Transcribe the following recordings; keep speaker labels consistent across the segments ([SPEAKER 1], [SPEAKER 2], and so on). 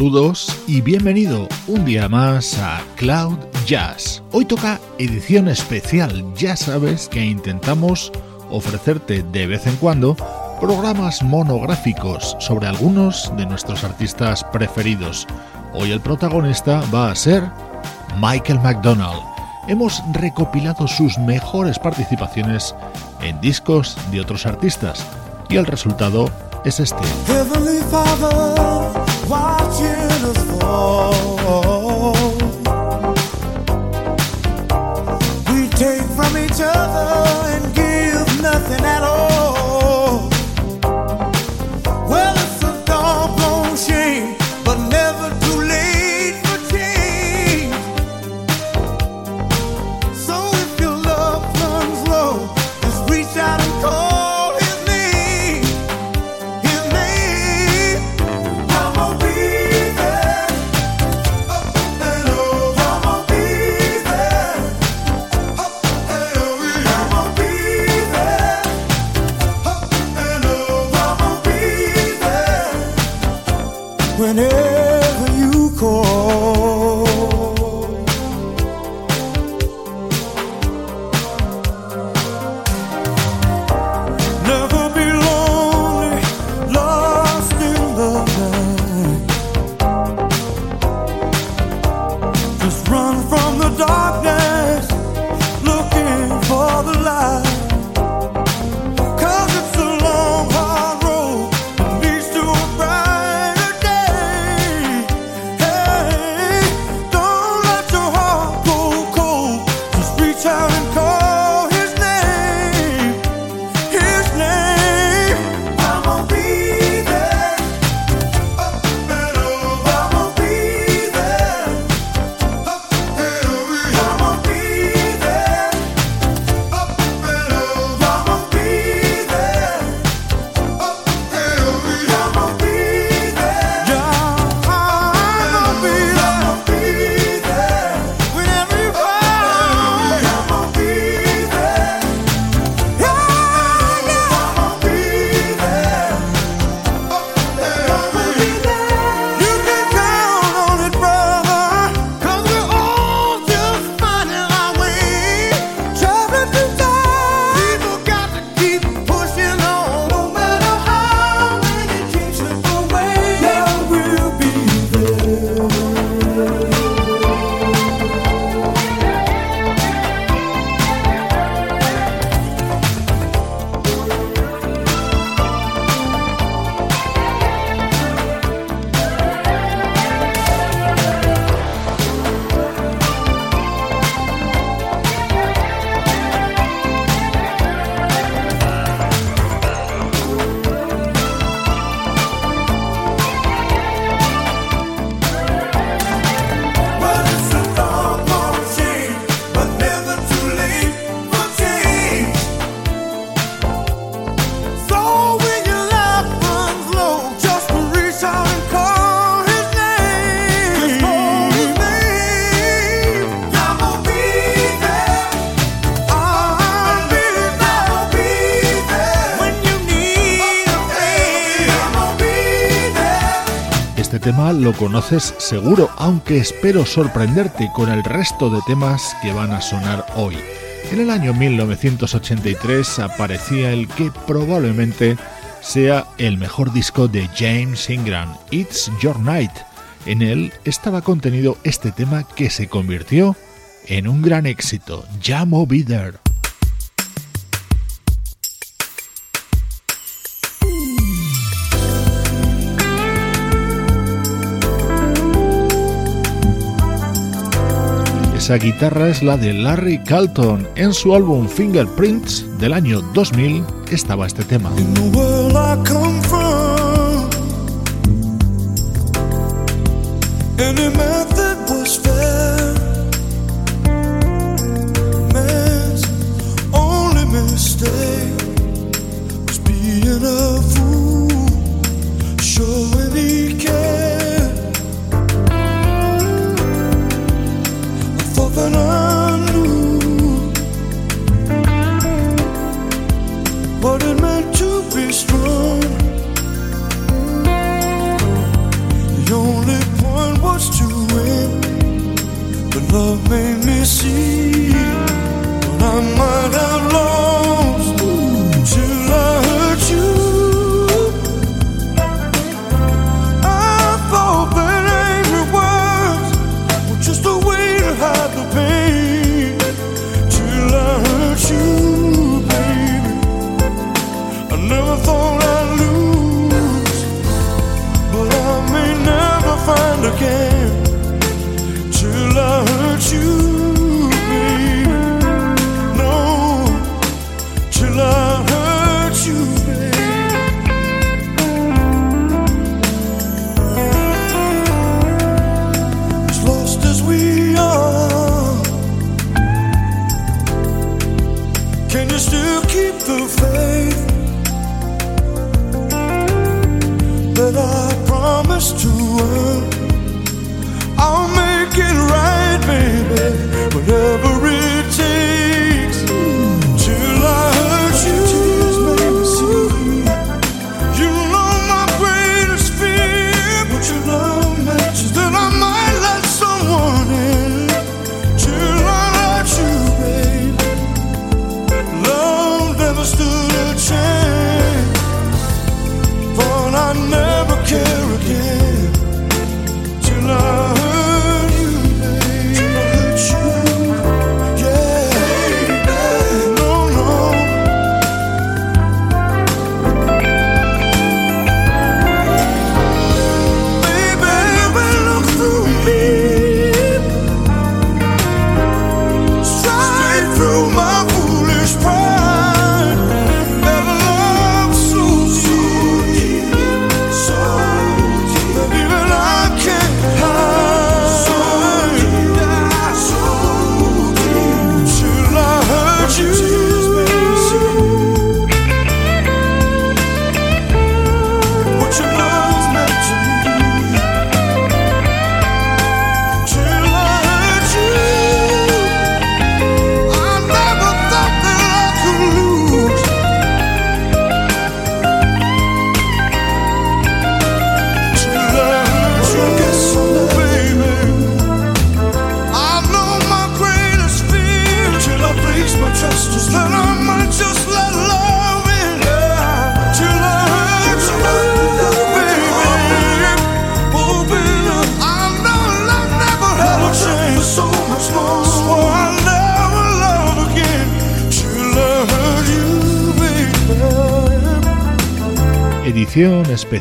[SPEAKER 1] Saludos y bienvenido un día más a Cloud Jazz. Hoy toca edición especial. Ya sabes que intentamos ofrecerte de vez en cuando programas monográficos sobre algunos de nuestros artistas preferidos. Hoy el protagonista va a ser Michael McDonald. Hemos recopilado sus mejores participaciones en discos de otros artistas y el resultado es este. Watching us fall. We take from each other and lo conoces seguro, aunque espero sorprenderte con el resto de temas que van a sonar hoy. En el año 1983 aparecía el que probablemente sea el mejor disco de James Ingram, It's Your Night. En él estaba contenido este tema que se convirtió en un gran éxito, Jamo Be Esa guitarra es la de Larry Carlton. En su álbum Fingerprints del año 2000 estaba este tema.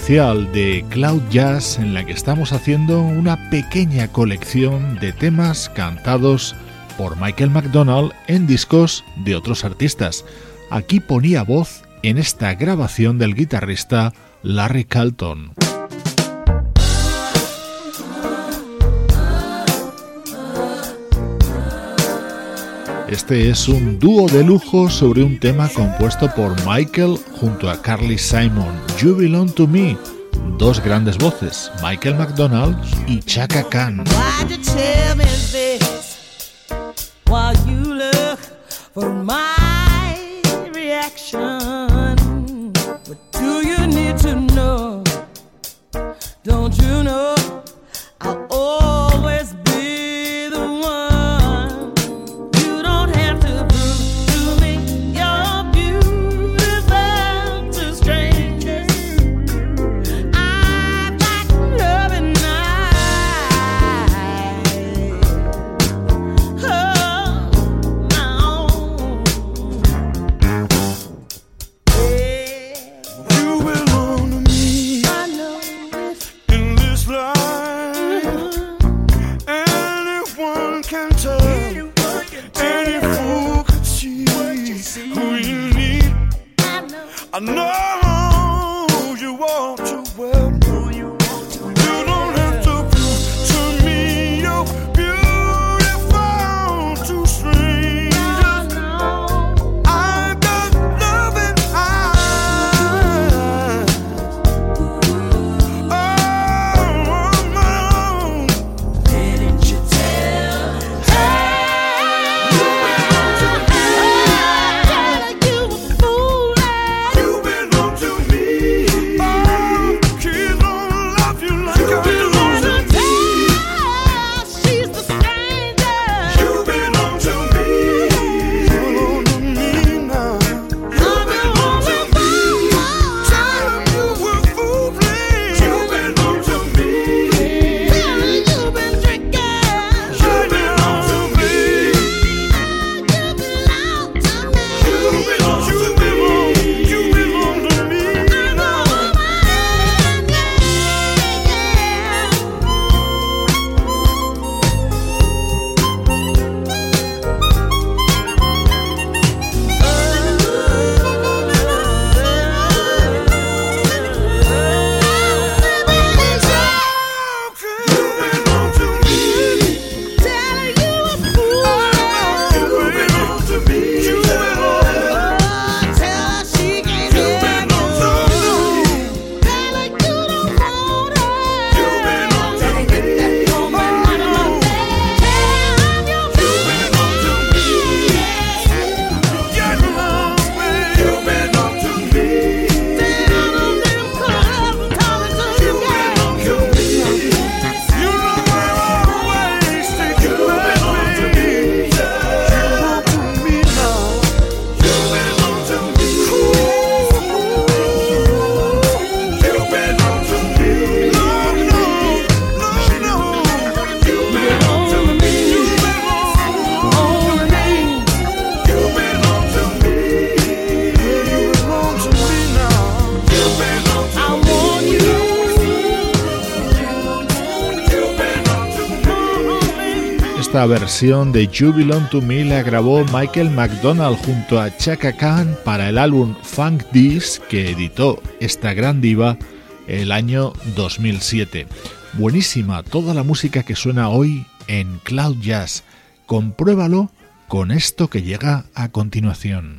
[SPEAKER 2] De Cloud Jazz en la que estamos haciendo una pequeña colección de temas cantados por Michael McDonald en discos de otros artistas. Aquí ponía voz en esta grabación del guitarrista Larry Carlton. Este es un dúo de lujo sobre un tema compuesto por Michael junto a Carly Simon, You Belong to Me, dos grandes voces, Michael McDonald y Chaka Khan.
[SPEAKER 3] De You Belong to Me la grabó Michael McDonald junto a Chaka Khan para el álbum Funk This que editó esta gran diva el año 2007. Buenísima toda la música que suena hoy en Cloud Jazz. Compruébalo con esto que llega a continuación.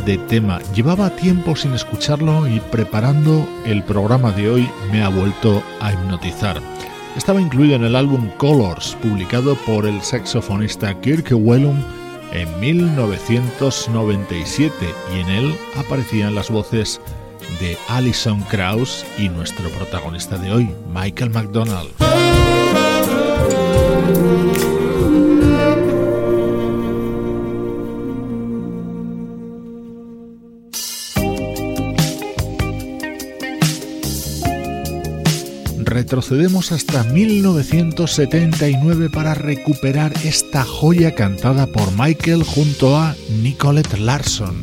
[SPEAKER 3] De tema. Llevaba tiempo sin escucharlo y preparando el programa de hoy me ha vuelto a hipnotizar. Estaba incluido en el álbum Colors, publicado por el saxofonista Kirk Wellum en 1997 y en él aparecían las voces de Alison Krauss y nuestro protagonista de hoy, Michael McDonald. Retrocedemos hasta 1979 para recuperar esta joya cantada por Michael junto a Nicolette Larson.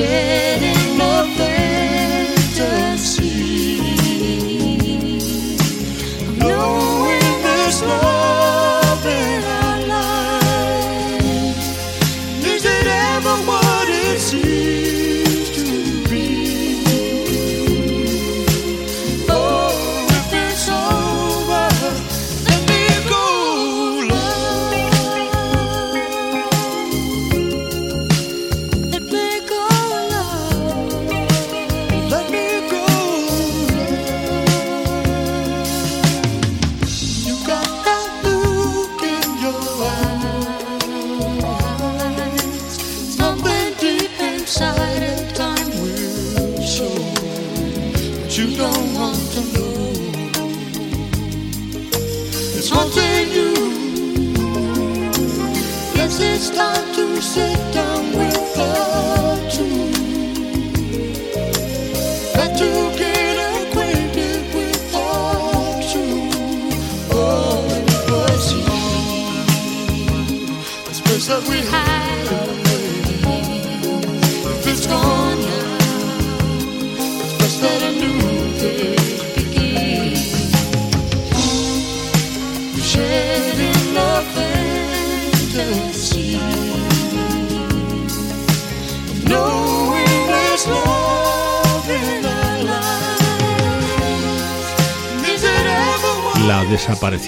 [SPEAKER 3] together.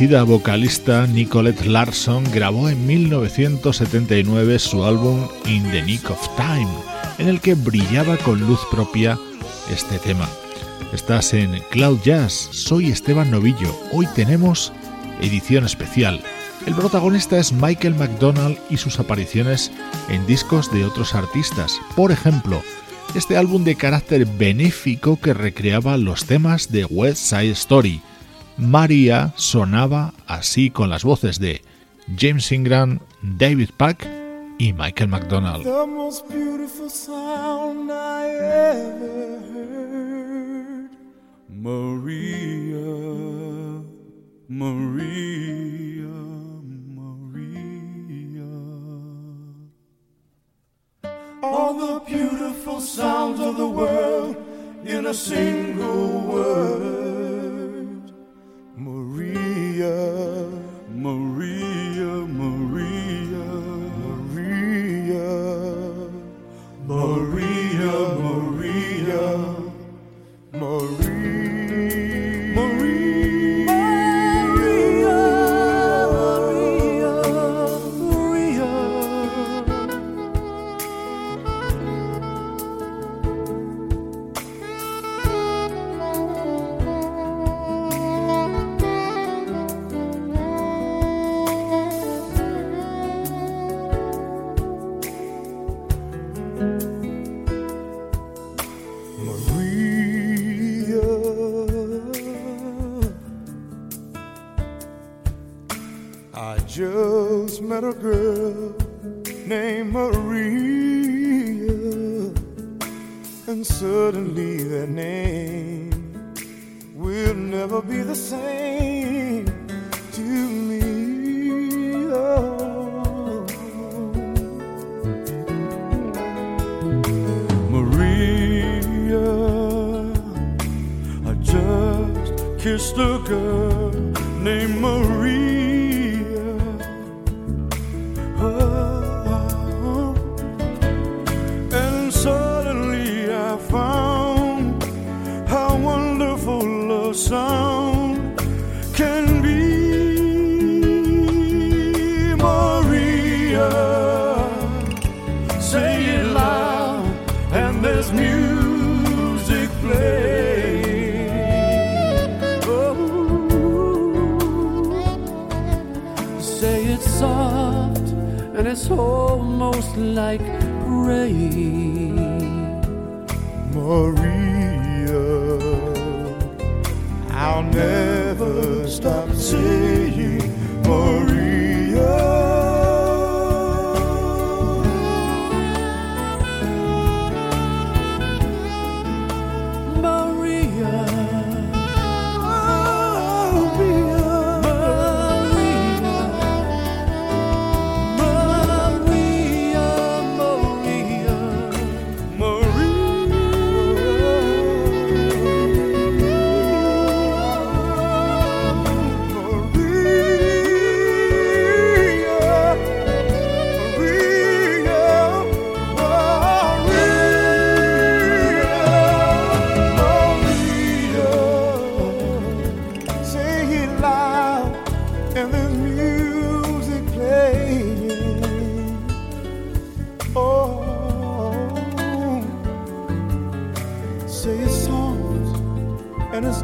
[SPEAKER 3] Desaparecida vocalista Nicolette Larson grabó en 1979 su álbum In the Nick of Time, en el que brillaba con luz propia este tema. Estás en Cloud Jazz, soy Esteban Novillo, hoy tenemos edición especial. El protagonista es Michael McDonald y sus apariciones en discos de otros artistas, por ejemplo, este álbum de carácter benéfico que recreaba los temas de West Side Story, María sonaba así con las voces de James Ingram, David Pack y Michael McDonald.
[SPEAKER 4] Maria, Maria, Maria. All the beautiful sounds of the world in a single word. Maria, a girl named Maria, and suddenly that name will never be the same to me. Oh. Maria, I just kissed a girl named Maria.
[SPEAKER 5] It's almost like rain.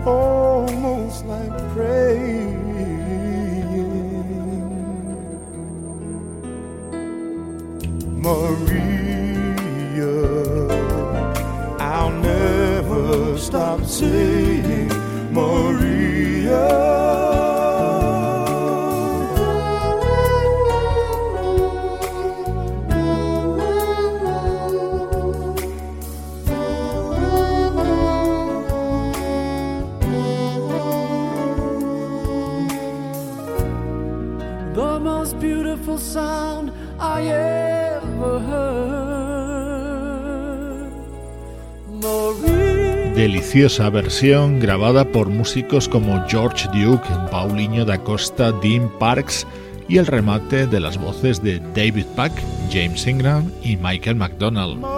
[SPEAKER 5] almost like praying.
[SPEAKER 4] Maria, I'll never stop singing. Deliciosa versión grabada por músicos como George Duke, Paulinho da Costa, Dean Parks y el remate de las voces de David Pack, James Ingram y Michael McDonald.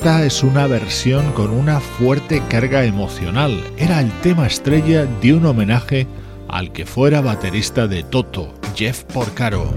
[SPEAKER 4] Esta es una versión con una fuerte carga emocional. Era el tema estrella de un homenaje al que fuera baterista de Toto, Jeff Porcaro.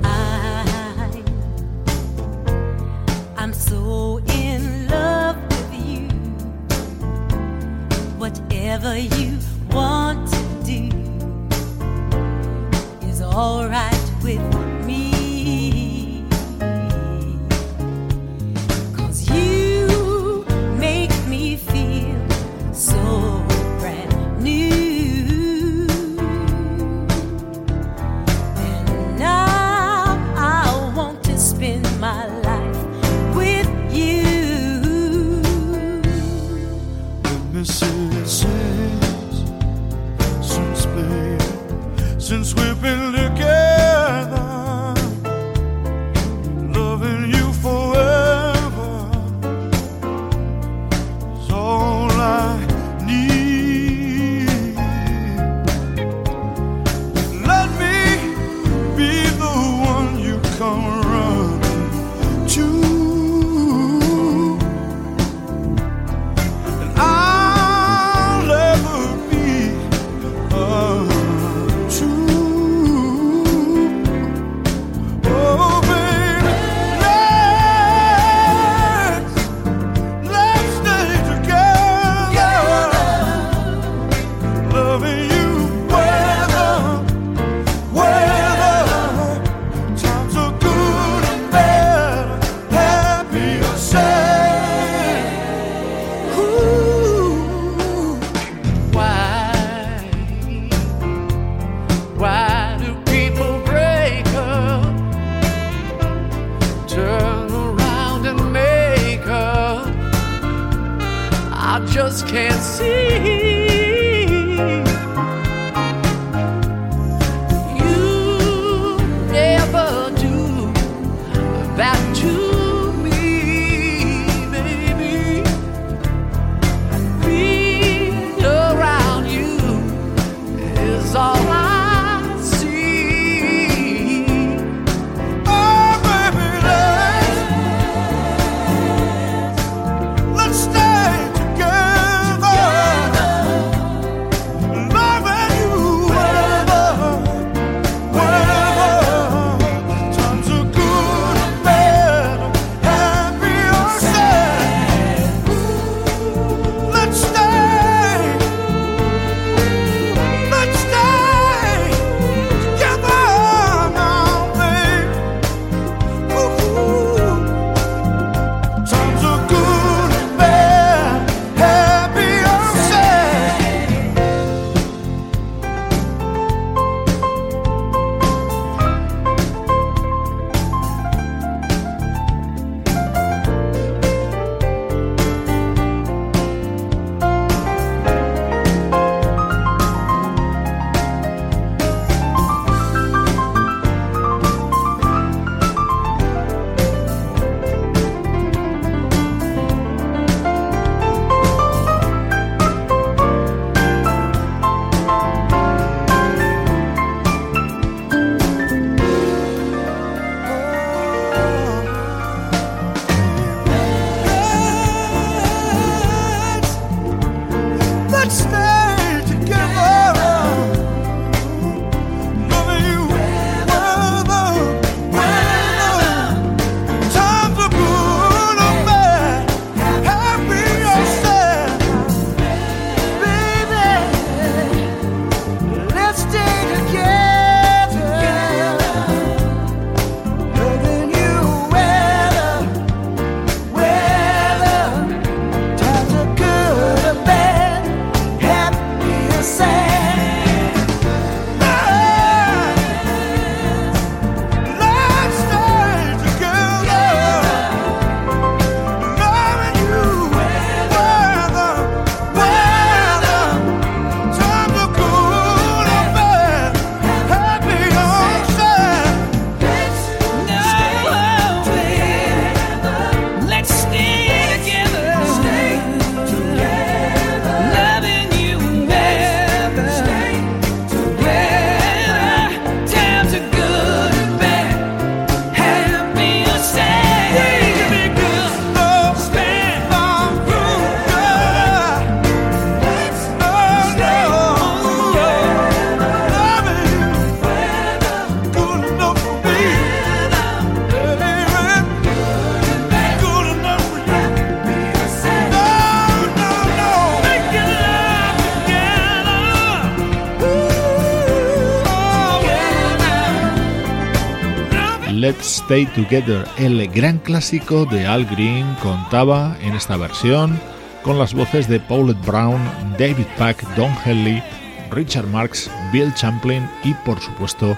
[SPEAKER 3] Stay Together, el gran clásico de Al Green, contaba en esta versión con las voces de Paulette Brown, David Pack, Don Henley, Richard Marx, Bill Champlin y por supuesto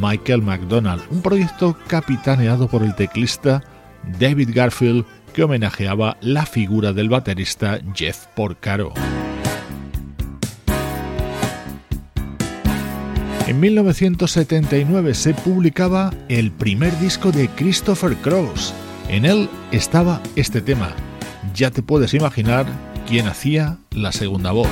[SPEAKER 3] Michael McDonald, un proyecto capitaneado por el teclista David Garfield que homenajeaba la figura del baterista Jeff Porcaro. En 1979 se publicaba el primer disco de Christopher Cross. En él estaba este tema. Ya te puedes imaginar quién hacía la segunda voz.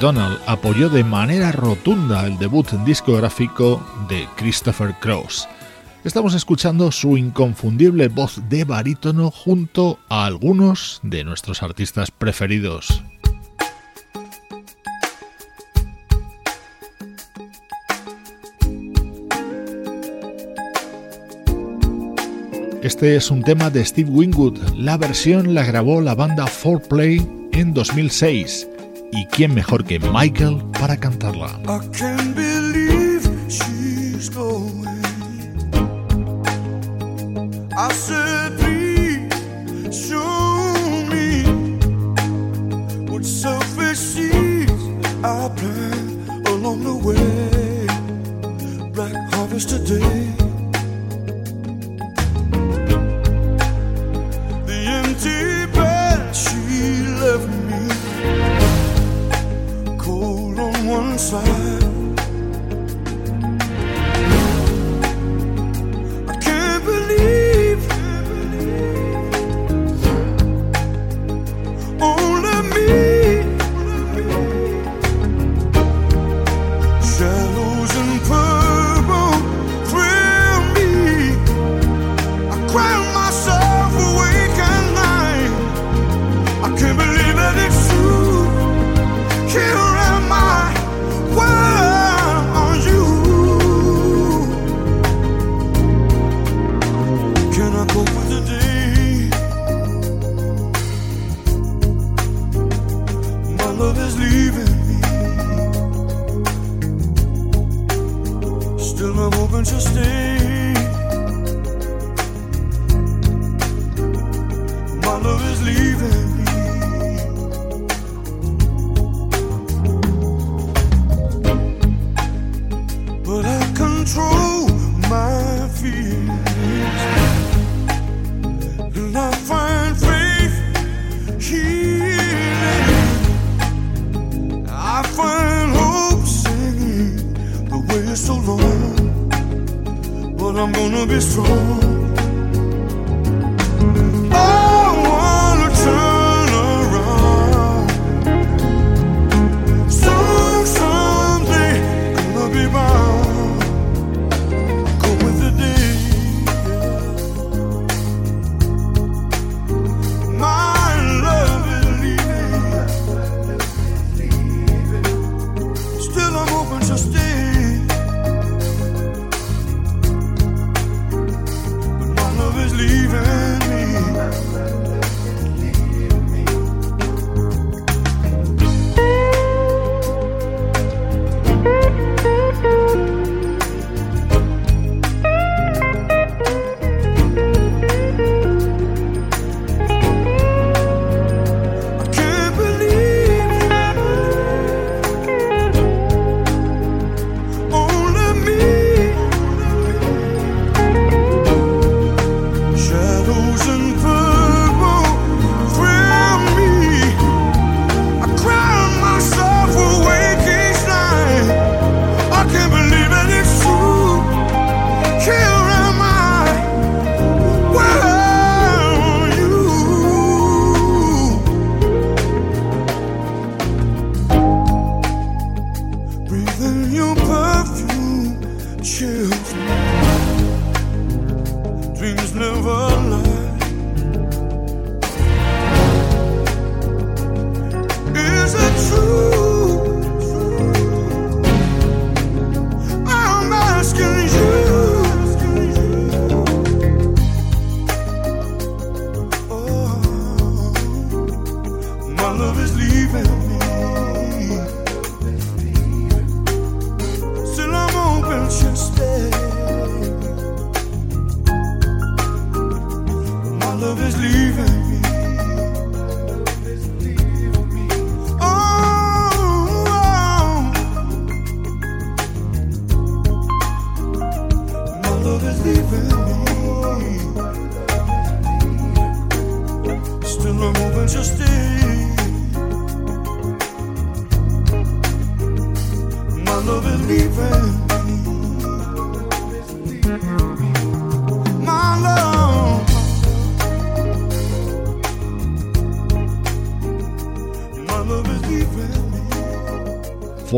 [SPEAKER 3] McDonald apoyó de manera rotunda el debut discográfico de Christopher Cross. Estamos escuchando su inconfundible voz de barítono junto a algunos de nuestros artistas preferidos. Este es un tema de Steve Wingwood. La versión la grabó la banda 4Play en 2006. ¿Y quién mejor que Michael para cantarla?
[SPEAKER 4] Along the way. Black harvest today.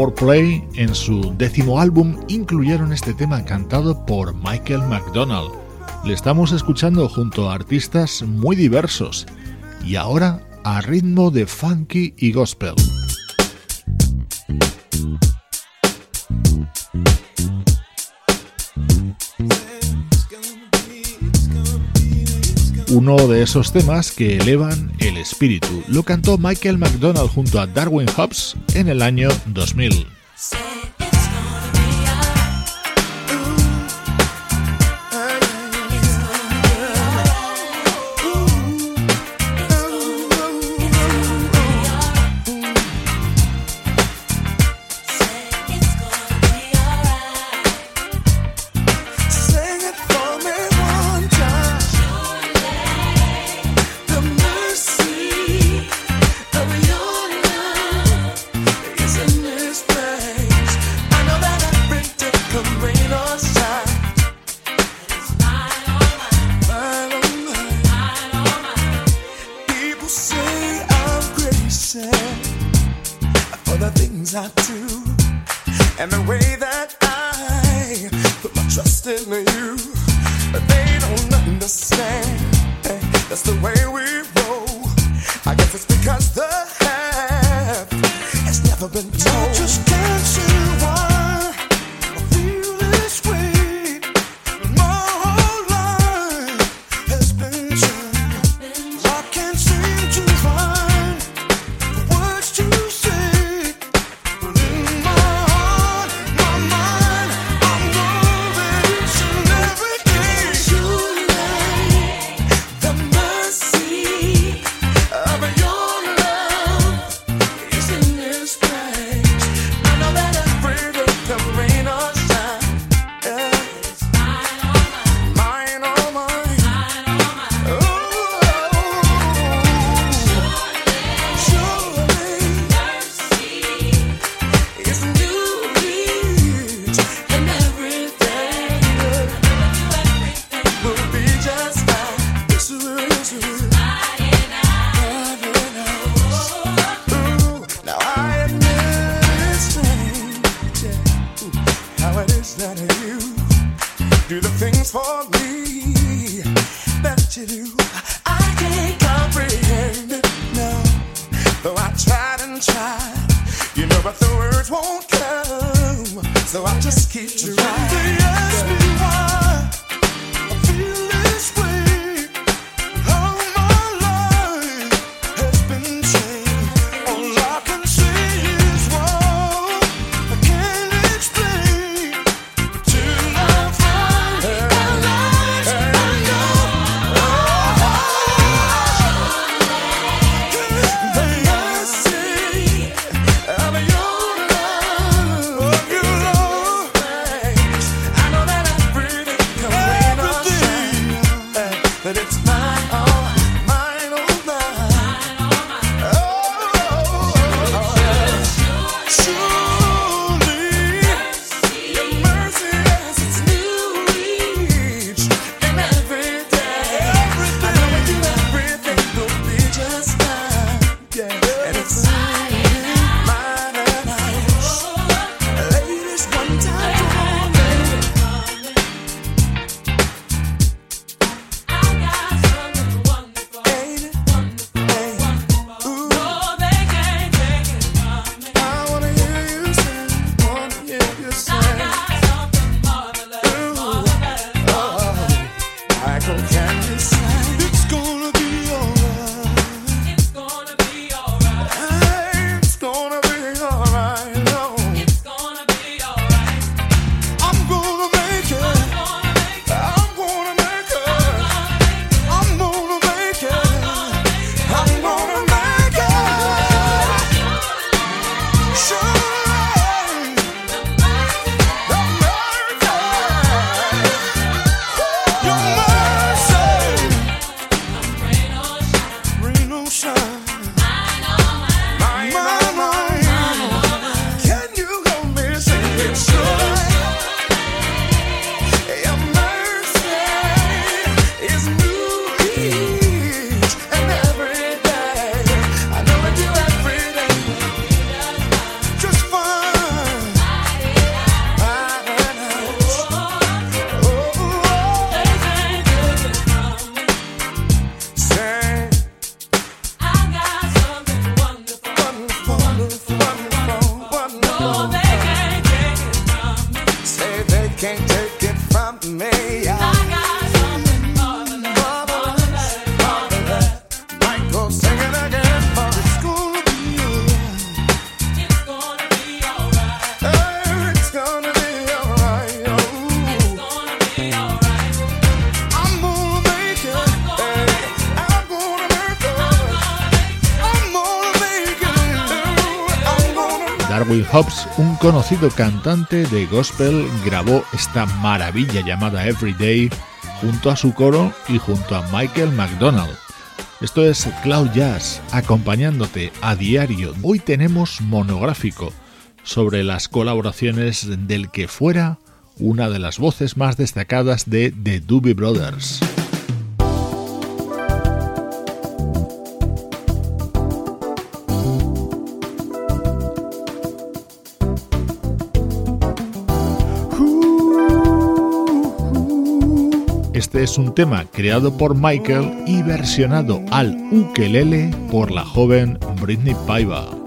[SPEAKER 1] 4Play en su décimo álbum incluyeron este tema cantado por Michael McDonald. Le estamos escuchando junto a artistas muy diversos y ahora a ritmo de funky y gospel. Uno de esos temas que elevan el espíritu. Lo cantó Michael McDonald junto a Darwin Hobbs en el año 2000.
[SPEAKER 4] Michael Jackson. Un conocido cantante de gospel, grabó esta maravilla llamada Everyday junto a su coro y junto a Michael McDonald. Esto es Cloud Jazz, acompañándote a diario. Hoy tenemos monográfico sobre las colaboraciones del que fuera una de las voces más destacadas de The Doobie Brothers. Este es un tema creado por Michael y versionado al ukelele por la joven Britney Paiva.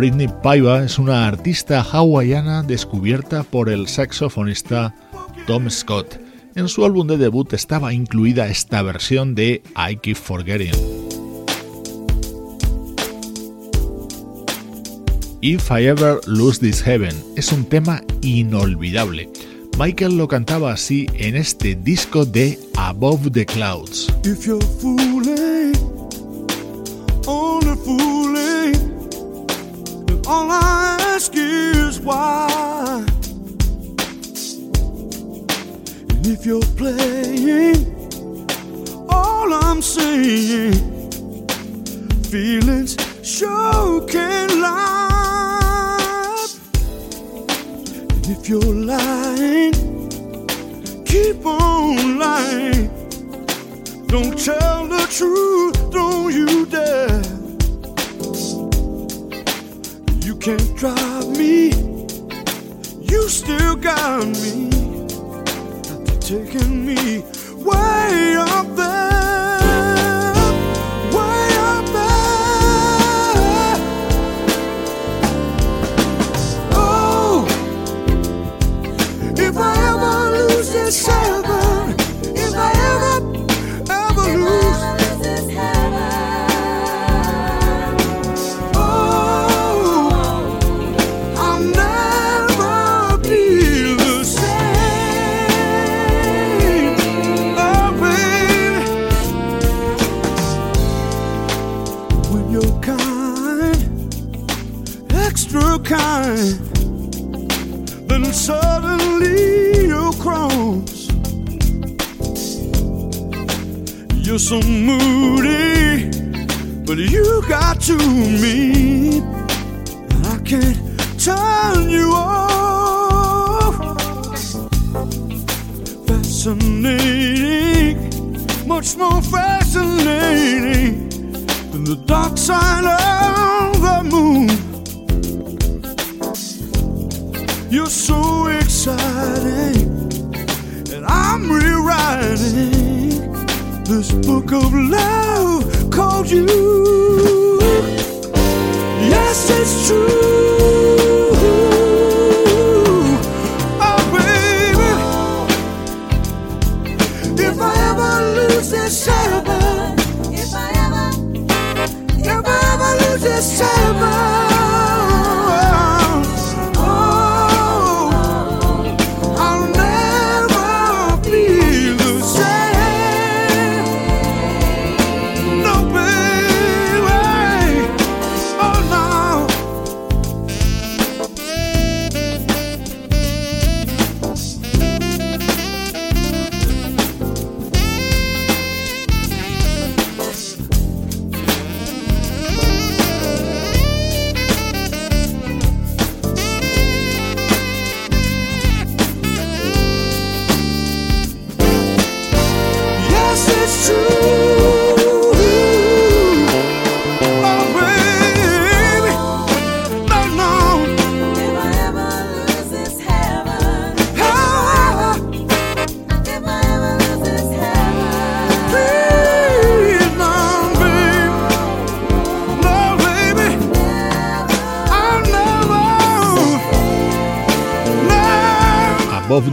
[SPEAKER 4] Britney Paiva es una artista hawaiana descubierta por el saxofonista Tom Scott. En su álbum de debut estaba incluida esta versión de I Keep Forgetting. If I Ever Lose This Heaven es un tema inolvidable. Michael lo cantaba así en este disco de Above the Clouds.
[SPEAKER 6] All I ask is why. And if you're playing, all I'm saying, feelings sure can lie. And if you're lying, keep on lying. Don't tell the truth, don't you dare. Can't drive me. You still got me. Taking me way up there.
[SPEAKER 4] So moody, but you got to me. I can't turn you off. Fascinating, much more fascinating than the dark side of the moon. You're so exciting, and I'm rewriting this book of love called you. Yes, it's true.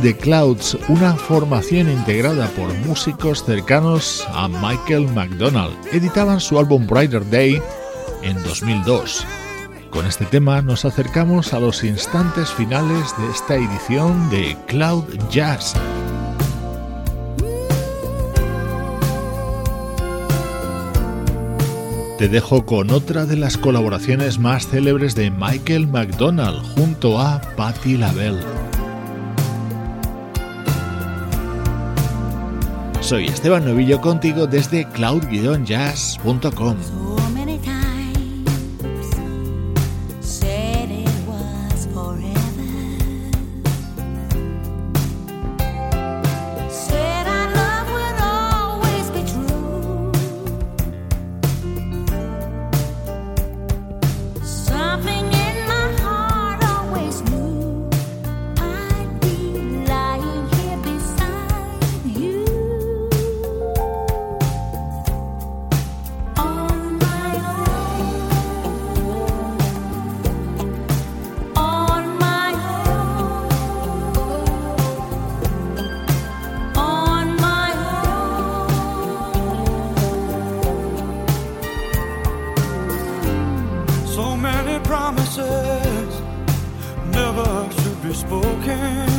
[SPEAKER 4] The
[SPEAKER 3] Clouds, una formación integrada por músicos cercanos a Michael McDonald, editaban su álbum Brighter Day en 2002. Con este tema nos acercamos a los instantes finales de esta edición de Cloud Jazz. Te dejo con otra de las colaboraciones más célebres de Michael McDonald junto a Patti LaBelle. Soy Esteban Novillo contigo desde cloud-jazz.com. spoken.